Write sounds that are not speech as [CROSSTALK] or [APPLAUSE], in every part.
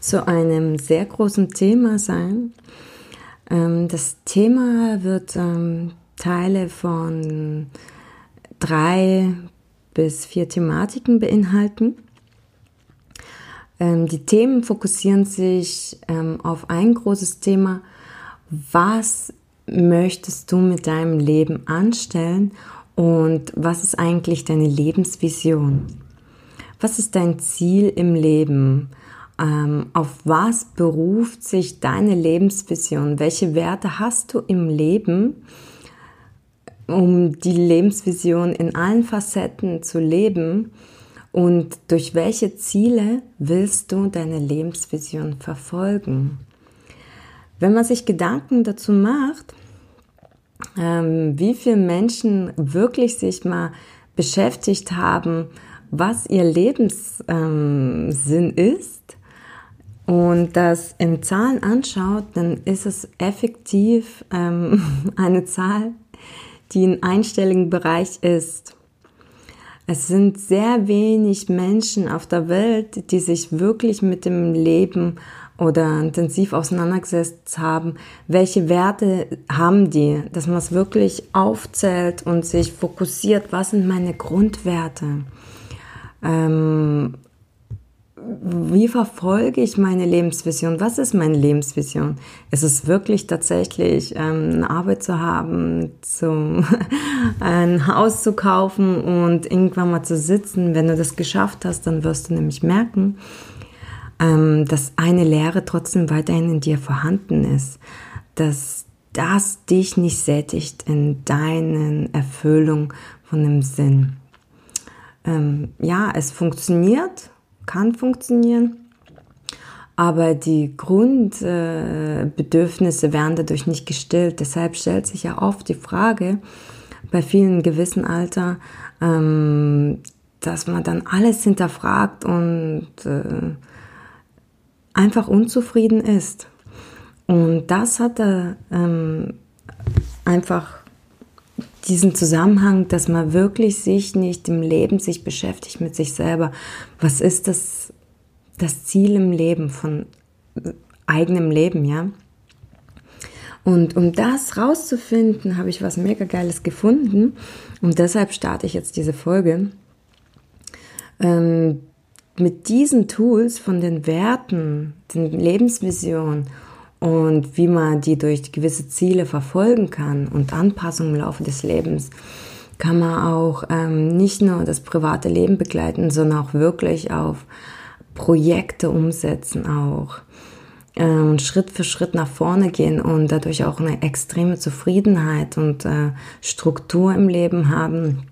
zu einem sehr großen Thema sein. Ähm, das Thema wird ähm, Teile von drei bis vier Thematiken beinhalten. Ähm, die Themen fokussieren sich auf ein großes Thema. Was möchtest du mit deinem Leben anstellen und was ist eigentlich deine Lebensvision? Was ist dein Ziel im Leben? Ähm, auf was beruft sich deine Lebensvision? Welche Werte hast du im Leben, um die Lebensvision in allen Facetten zu leben? Und durch welche Ziele willst du deine Lebensvision verfolgen? Wenn man sich Gedanken dazu macht, ähm, wie viele Menschen wirklich sich mal beschäftigt haben, was ihr Lebenssinn ähm, ist, und das in Zahlen anschaut, dann ist es effektiv ähm, [LAUGHS] eine Zahl, die in einstelligen Bereich ist. Es sind sehr wenig Menschen auf der Welt, die sich wirklich mit dem Leben oder intensiv auseinandergesetzt haben, welche Werte haben die, dass man es wirklich aufzählt und sich fokussiert, was sind meine Grundwerte. Ähm, wie verfolge ich meine Lebensvision? Was ist meine Lebensvision? Ist es wirklich tatsächlich, ähm, eine Arbeit zu haben, zum, [LAUGHS] ein Haus zu kaufen und irgendwann mal zu sitzen? Wenn du das geschafft hast, dann wirst du nämlich merken, ähm, dass eine Lehre trotzdem weiterhin in dir vorhanden ist, dass das dich nicht sättigt in deinen Erfüllung von dem Sinn. Ähm, ja, es funktioniert kann funktionieren. Aber die Grundbedürfnisse werden dadurch nicht gestillt. Deshalb stellt sich ja oft die Frage bei vielen gewissen Alter, ähm, dass man dann alles hinterfragt und äh, einfach unzufrieden ist. Und das hat er ähm, einfach diesen Zusammenhang, dass man wirklich sich nicht im Leben sich beschäftigt mit sich selber. Was ist das, das Ziel im Leben von eigenem Leben, ja? Und um das rauszufinden, habe ich was mega Geiles gefunden. Und deshalb starte ich jetzt diese Folge. Ähm, mit diesen Tools von den Werten, den Lebensvisionen und wie man die durch gewisse Ziele verfolgen kann und Anpassungen im Laufe des Lebens, kann man auch ähm, nicht nur das private Leben begleiten, sondern auch wirklich auf Projekte umsetzen auch äh, und Schritt für Schritt nach vorne gehen und dadurch auch eine extreme Zufriedenheit und äh, Struktur im Leben haben,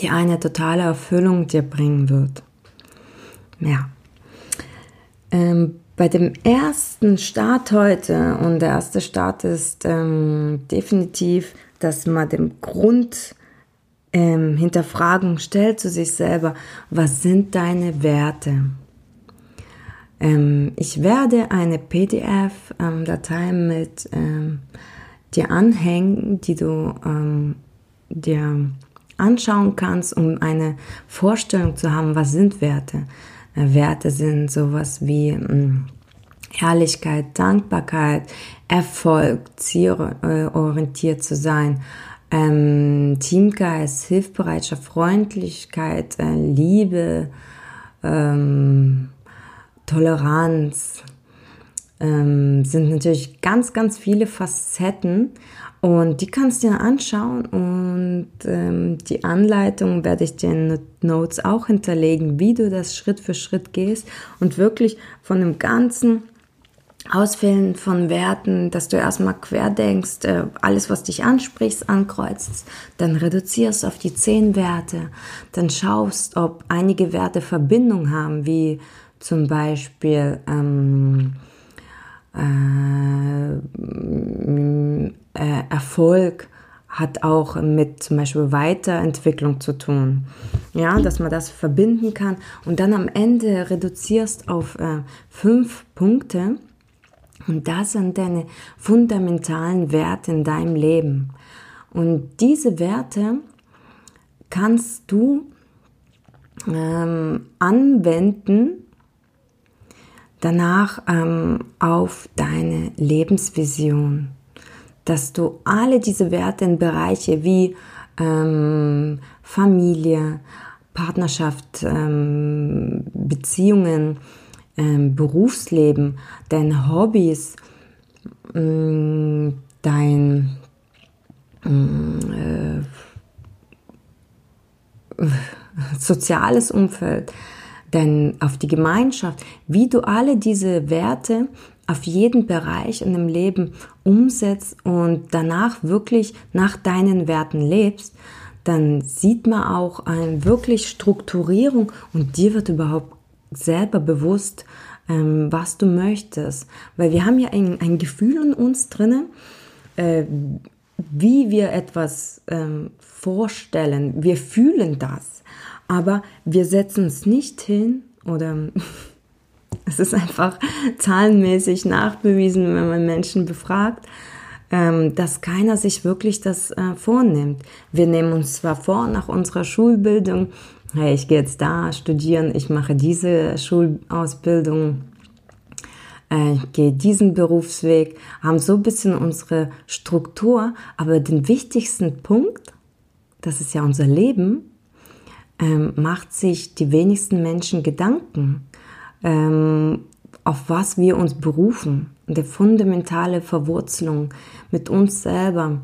die eine totale Erfüllung dir bringen wird. Ja. Ähm, bei dem ersten Start heute, und der erste Start ist ähm, definitiv, dass man dem Grund ähm, Hinterfragen stellt zu sich selber, was sind deine Werte? Ähm, ich werde eine PDF-Datei ähm, mit ähm, dir anhängen, die du ähm, dir anschauen kannst, um eine Vorstellung zu haben, was sind Werte. Werte sind sowas wie hm, Ehrlichkeit, Dankbarkeit, Erfolg, zielorientiert zu sein, ähm, Teamgeist, Hilfbereitschaft, Freundlichkeit, äh, Liebe, ähm, Toleranz, ähm, sind natürlich ganz, ganz viele Facetten und die kannst du dir anschauen und ähm, die Anleitung werde ich dir in Notes auch hinterlegen, wie du das Schritt für Schritt gehst und wirklich von dem ganzen Auswählen von Werten, dass du erstmal quer denkst, äh, alles, was dich ansprichst, ankreuzt, dann reduzierst auf die zehn Werte, dann schaust, ob einige Werte Verbindung haben, wie zum Beispiel ähm, äh, äh, Erfolg hat auch mit zum Beispiel Weiterentwicklung zu tun. Ja, dass man das verbinden kann und dann am Ende reduzierst auf äh, fünf Punkte. Und das sind deine fundamentalen Werte in deinem Leben. Und diese Werte kannst du ähm, anwenden danach ähm, auf deine Lebensvision dass du alle diese Werte in Bereiche wie ähm, Familie, Partnerschaft, ähm, Beziehungen, ähm, Berufsleben, deine Hobbys, ähm, dein äh, soziales Umfeld, denn auf die Gemeinschaft, wie du alle diese Werte auf jeden Bereich in dem Leben umsetzt und danach wirklich nach deinen Werten lebst, dann sieht man auch eine wirklich Strukturierung und dir wird überhaupt selber bewusst, ähm, was du möchtest. Weil wir haben ja ein, ein Gefühl in uns drinnen, äh, wie wir etwas ähm, vorstellen. Wir fühlen das, aber wir setzen es nicht hin oder Es ist einfach zahlenmäßig nachbewiesen, wenn man Menschen befragt, ähm, dass keiner sich wirklich das äh, vornimmt. Wir nehmen uns zwar vor nach unserer Schulbildung, hey, ich gehe jetzt da studieren, ich mache diese Schulausbildung, äh, ich gehe diesen Berufsweg, haben so ein bisschen unsere Struktur, aber den wichtigsten Punkt, das ist ja unser Leben, ähm, macht sich die wenigsten Menschen Gedanken ähm, auf was wir uns berufen, der fundamentale Verwurzelung mit uns selber.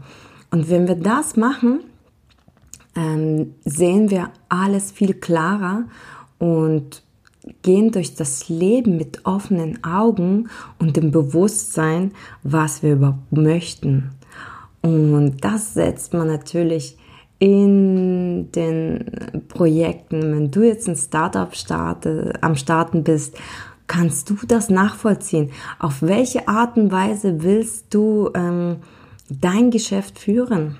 Und wenn wir das machen, ähm, sehen wir alles viel klarer und gehen durch das Leben mit offenen Augen und dem Bewusstsein, was wir überhaupt möchten. Und das setzt man natürlich in den Projekten, wenn du jetzt ein Startup starte, am Starten bist, kannst du das nachvollziehen? Auf welche Art und Weise willst du ähm, dein Geschäft führen?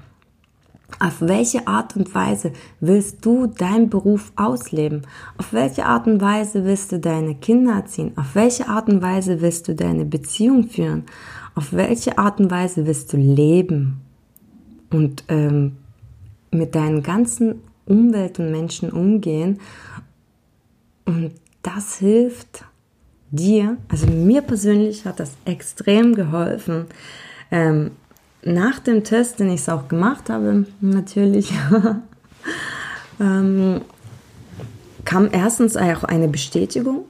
Auf welche Art und Weise willst du deinen Beruf ausleben? Auf welche Art und Weise willst du deine Kinder erziehen? Auf welche Art und Weise willst du deine Beziehung führen? Auf welche Art und Weise willst du leben? Und ähm, mit deinen ganzen Umwelt und Menschen umgehen. Und das hilft dir, also mir persönlich hat das extrem geholfen. Ähm, nach dem Test, den ich auch gemacht habe, natürlich, [LAUGHS] ähm, kam erstens auch eine Bestätigung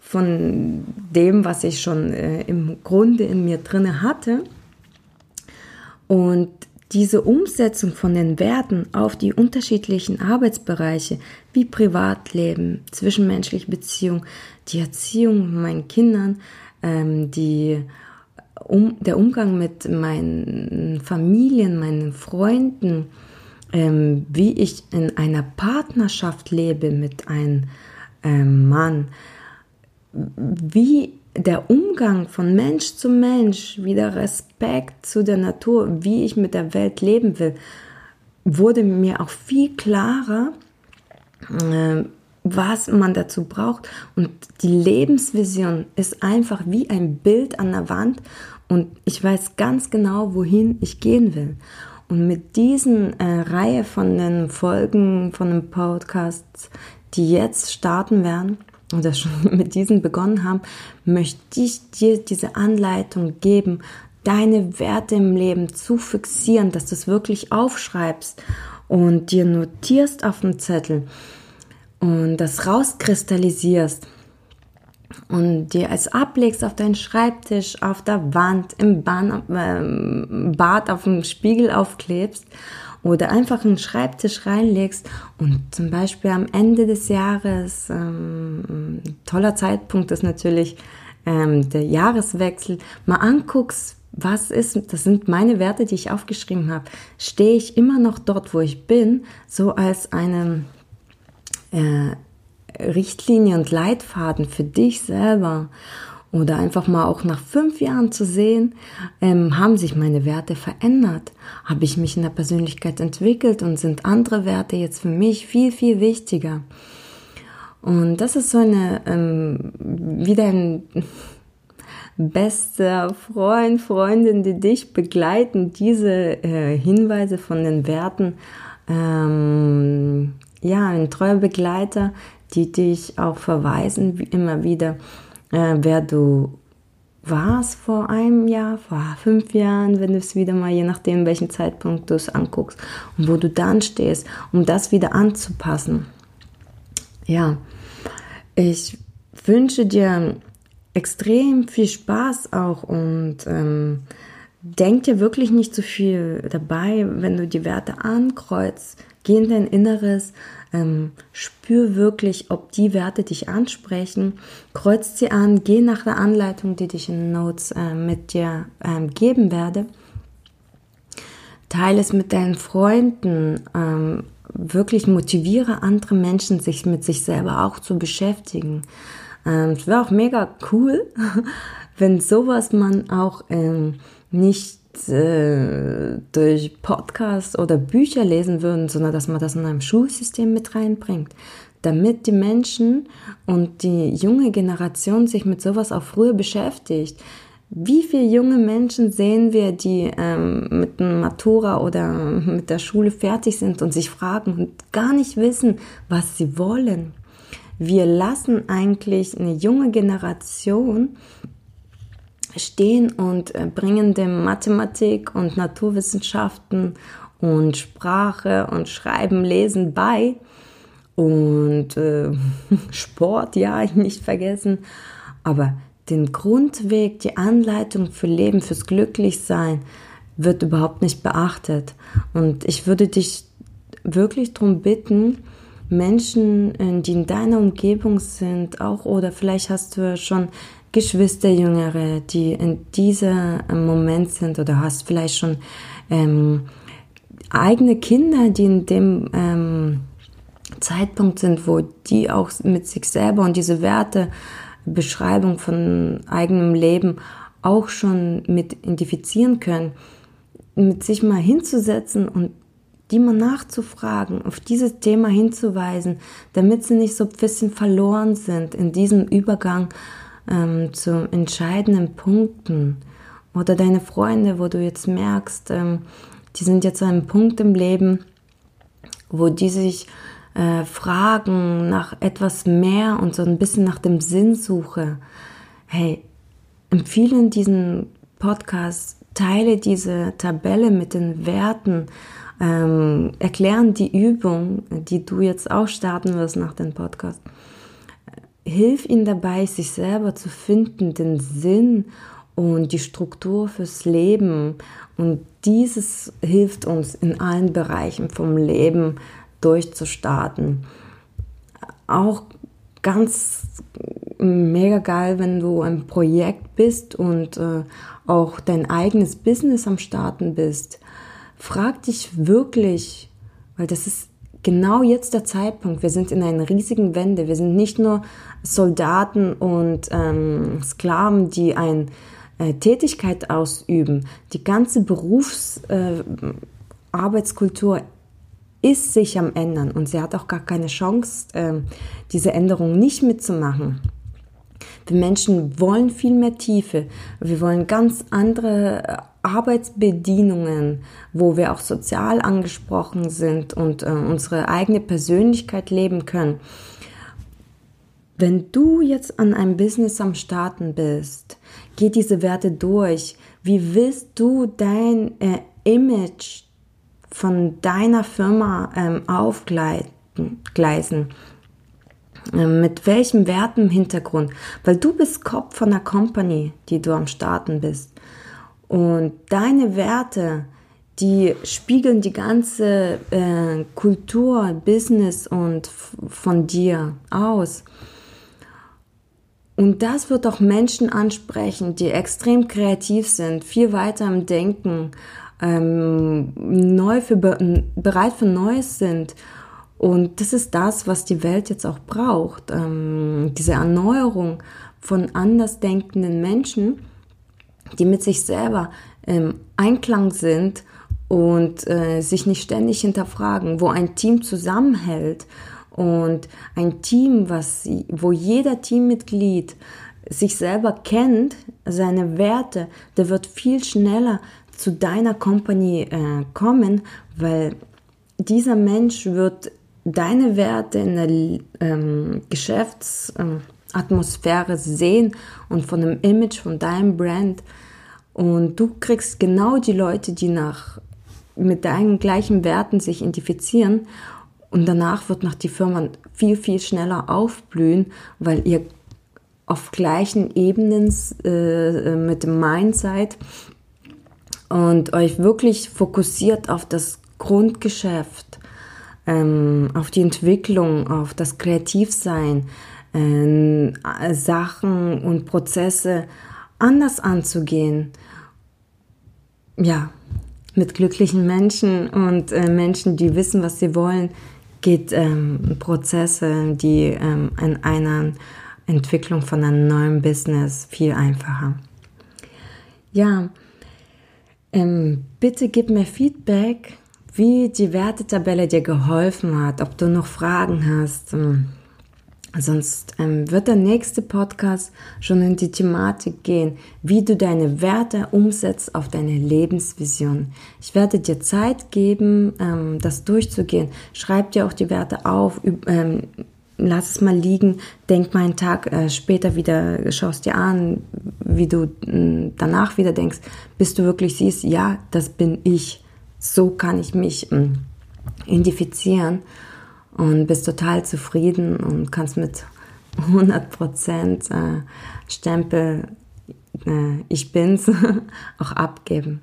von dem, was ich schon äh, im Grunde in mir drinne hatte. Und diese Umsetzung von den Werten auf die unterschiedlichen Arbeitsbereiche wie Privatleben, zwischenmenschliche Beziehung, die Erziehung meinen Kindern, ähm, die, um, der Umgang mit meinen Familien, meinen Freunden, ähm, wie ich in einer Partnerschaft lebe mit einem ähm, Mann, wie der Umgang von Mensch zu Mensch, wieder Respekt zu der Natur, wie ich mit der Welt leben will, wurde mir auch viel klarer, äh, was man dazu braucht. Und die Lebensvision ist einfach wie ein Bild an der Wand und ich weiß ganz genau, wohin ich gehen will. Und mit diesen äh, Reihe von den Folgen von den Podcasts, die jetzt starten werden, oder schon [LAUGHS] mit diesen begonnen haben, möchte ich dir diese Anleitung geben, deine Werte im Leben zu fixieren, dass du es wirklich aufschreibst und dir notierst auf dem Zettel und das rauskristallisierst und dir als ablegst auf deinen Schreibtisch, auf der Wand, im ähm, Bad auf dem Spiegel aufklebst oder einfach einen Schreibtisch reinlegst und zum Beispiel am Ende des Jahres, ähm, toller Zeitpunkt ist natürlich ähm, der Jahreswechsel, mal anguckst, was ist, das sind meine Werte, die ich aufgeschrieben habe, stehe ich immer noch dort, wo ich bin, so als eine, äh, Richtlinie und Leitfaden für dich selber oder einfach mal auch nach fünf Jahren zu sehen, ähm, haben sich meine Werte verändert? Habe ich mich in der Persönlichkeit entwickelt und sind andere Werte jetzt für mich viel, viel wichtiger? Und das ist so eine, ähm, wieder ein [LAUGHS] bester Freund, Freundin, die dich begleiten, diese äh, Hinweise von den Werten, ähm, ja, ein treuer Begleiter, die dich auch verweisen, wie immer wieder, äh, wer du warst vor einem Jahr, vor fünf Jahren, wenn du es wieder mal, je nachdem, welchen Zeitpunkt du es anguckst und wo du dann stehst, um das wieder anzupassen. Ja, ich wünsche dir extrem viel Spaß auch und ähm, denk dir wirklich nicht zu viel dabei, wenn du die Werte ankreuzt. Geh in dein Inneres, ähm, spür wirklich, ob die Werte dich ansprechen, kreuz sie an, geh nach der Anleitung, die ich in Notes äh, mit dir ähm, geben werde. Teile es mit deinen Freunden, ähm, wirklich motiviere andere Menschen, sich mit sich selber auch zu beschäftigen. Ähm, es wäre auch mega cool, [LAUGHS] wenn sowas man auch ähm, nicht äh, durch Podcasts oder Bücher lesen würde, sondern dass man das in einem Schulsystem mit reinbringt, damit die Menschen und die junge Generation sich mit sowas auch früher beschäftigt. Wie viele junge Menschen sehen wir, die ähm, mit einem Matura oder mit der Schule fertig sind und sich fragen und gar nicht wissen, was sie wollen? Wir lassen eigentlich eine junge Generation stehen und äh, bringen dem Mathematik und Naturwissenschaften und Sprache und Schreiben, Lesen bei und äh, [LAUGHS] Sport, ja, [LAUGHS] nicht vergessen. Aber den Grundweg, die Anleitung für Leben, fürs Glücklichsein wird überhaupt nicht beachtet. Und ich würde dich wirklich darum bitten, Menschen, äh, die in deiner Umgebung sind, auch oder vielleicht hast du schon Geschwister, Jüngere, die in diesem äh, Moment sind oder hast vielleicht schon ähm, eigene Kinder, die in dem ähm, Zeitpunkt sind, wo die auch mit sich selber und diese Werte Beschreibung von eigenem Leben auch schon mit identifizieren können, mit sich mal hinzusetzen und die mal nachzufragen, auf dieses Thema hinzuweisen, damit sie nicht so ein bisschen verloren sind in diesem Übergang ähm, zu entscheidenden Punkten. Oder deine Freunde, wo du jetzt merkst, ähm, die sind jetzt an einem Punkt im Leben, wo die sich äh, Fragen nach etwas mehr und so ein bisschen nach dem Sinn suche, hey, empfehle diesen Podcast, teile diese Tabelle mit den Werten, ähm, erklären die Übung, die du jetzt auch starten wirst nach dem Podcast. Hilf ihnen dabei, sich selber zu finden, den Sinn und die Struktur fürs Leben. Und dieses hilft uns in allen Bereichen vom Leben durchzustarten. Auch ganz mega geil, wenn du ein Projekt bist und äh, auch dein eigenes Business am Starten bist. Frag dich wirklich, weil das ist genau jetzt der Zeitpunkt. Wir sind in einer riesigen Wende. Wir sind nicht nur Soldaten und ähm, Sklaven, die eine äh, Tätigkeit ausüben. Die ganze Berufsarbeitskultur äh, ist sich am ändern und sie hat auch gar keine Chance, ähm, diese Änderung nicht mitzumachen. Wir Menschen wollen viel mehr Tiefe. Wir wollen ganz andere Arbeitsbedienungen, wo wir auch sozial angesprochen sind und äh, unsere eigene Persönlichkeit leben können. Wenn du jetzt an einem Business am Starten bist, geh diese Werte durch. Wie willst du dein äh, Image von deiner Firma ähm, aufgleisen? Ähm, mit welchem Werten im Hintergrund? Weil du bist Kopf von der Company, die du am Starten bist. Und deine Werte, die spiegeln die ganze äh, Kultur, Business und von dir aus. Und das wird auch Menschen ansprechen, die extrem kreativ sind, viel weiter im Denken, ähm, neu für, bereit für Neues sind Und das ist das, was die Welt jetzt auch braucht. Ähm, diese Erneuerung von andersdenkenden Menschen, die mit sich selber im Einklang sind und äh, sich nicht ständig hinterfragen, wo ein Team zusammenhält und ein Team, was, wo jeder Teammitglied sich selber kennt, seine Werte, der wird viel schneller zu deiner Company äh, kommen, weil dieser Mensch wird deine Werte in der ähm, Geschäftsatmosphäre ähm, sehen und von dem Image von deinem Brand. Und du kriegst genau die Leute, die nach, mit deinen gleichen Werten sich identifizieren. Und danach wird noch die Firma viel, viel schneller aufblühen, weil ihr auf gleichen Ebenen äh, mit dem Mind seid und euch wirklich fokussiert auf das Grundgeschäft ähm, auf die Entwicklung, auf das Kreativsein, äh, Sachen und Prozesse anders anzugehen. Ja, mit glücklichen Menschen und äh, Menschen, die wissen, was sie wollen, geht ähm, Prozesse, die ähm, in einer Entwicklung von einem neuen Business viel einfacher. Ja, ähm, bitte gib mir Feedback wie die Wertetabelle dir geholfen hat, ob du noch Fragen hast. Ähm, sonst ähm, wird der nächste Podcast schon in die Thematik gehen, wie du deine Werte umsetzt auf deine Lebensvision. Ich werde dir Zeit geben, ähm, das durchzugehen. Schreib dir auch die Werte auf, ähm, lass es mal liegen, denk mal einen Tag äh, später wieder, schaust dir an, wie du äh, danach wieder denkst, bis du wirklich siehst, ja, das bin ich so kann ich mich ähm, identifizieren und bist total zufrieden und kannst mit 100% äh, Stempel äh, Ich bin's [LAUGHS] auch abgeben.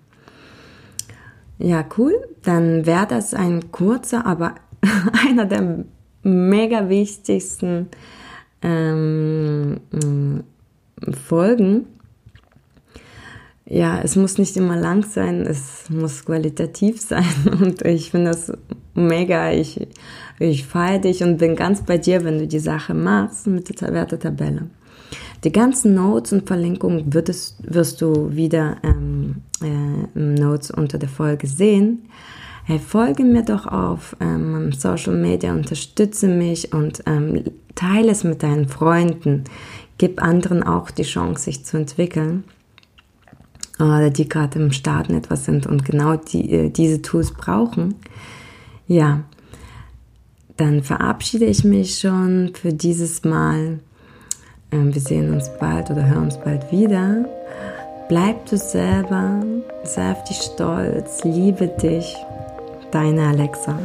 Ja, cool. Dann wäre das ein kurzer, aber [LAUGHS] einer der mega wichtigsten ähm, Folgen ja, es muss nicht immer lang sein, es muss qualitativ [LAUGHS] sein. Und ich finde das mega. Ich, ich feiere dich und bin ganz bei dir, wenn du die Sache machst mit der Wertetabelle. Die ganzen Notes und Verlinkungen würdest, wirst du wieder ähm, äh, Notes unter der Folge sehen. Hey, folge mir doch auf ähm, Social Media, unterstütze mich und ähm, teile es mit deinen Freunden. Gib anderen auch die Chance, sich zu entwickeln oder die gerade im Starten etwas sind und genau die, äh, diese Tools brauchen, ja, dann verabschiede ich mich schon für dieses Mal. Ähm, wir sehen uns bald oder hören uns bald wieder. Bleib du selber, sei auf dich stolz, liebe dich, deine Alexa.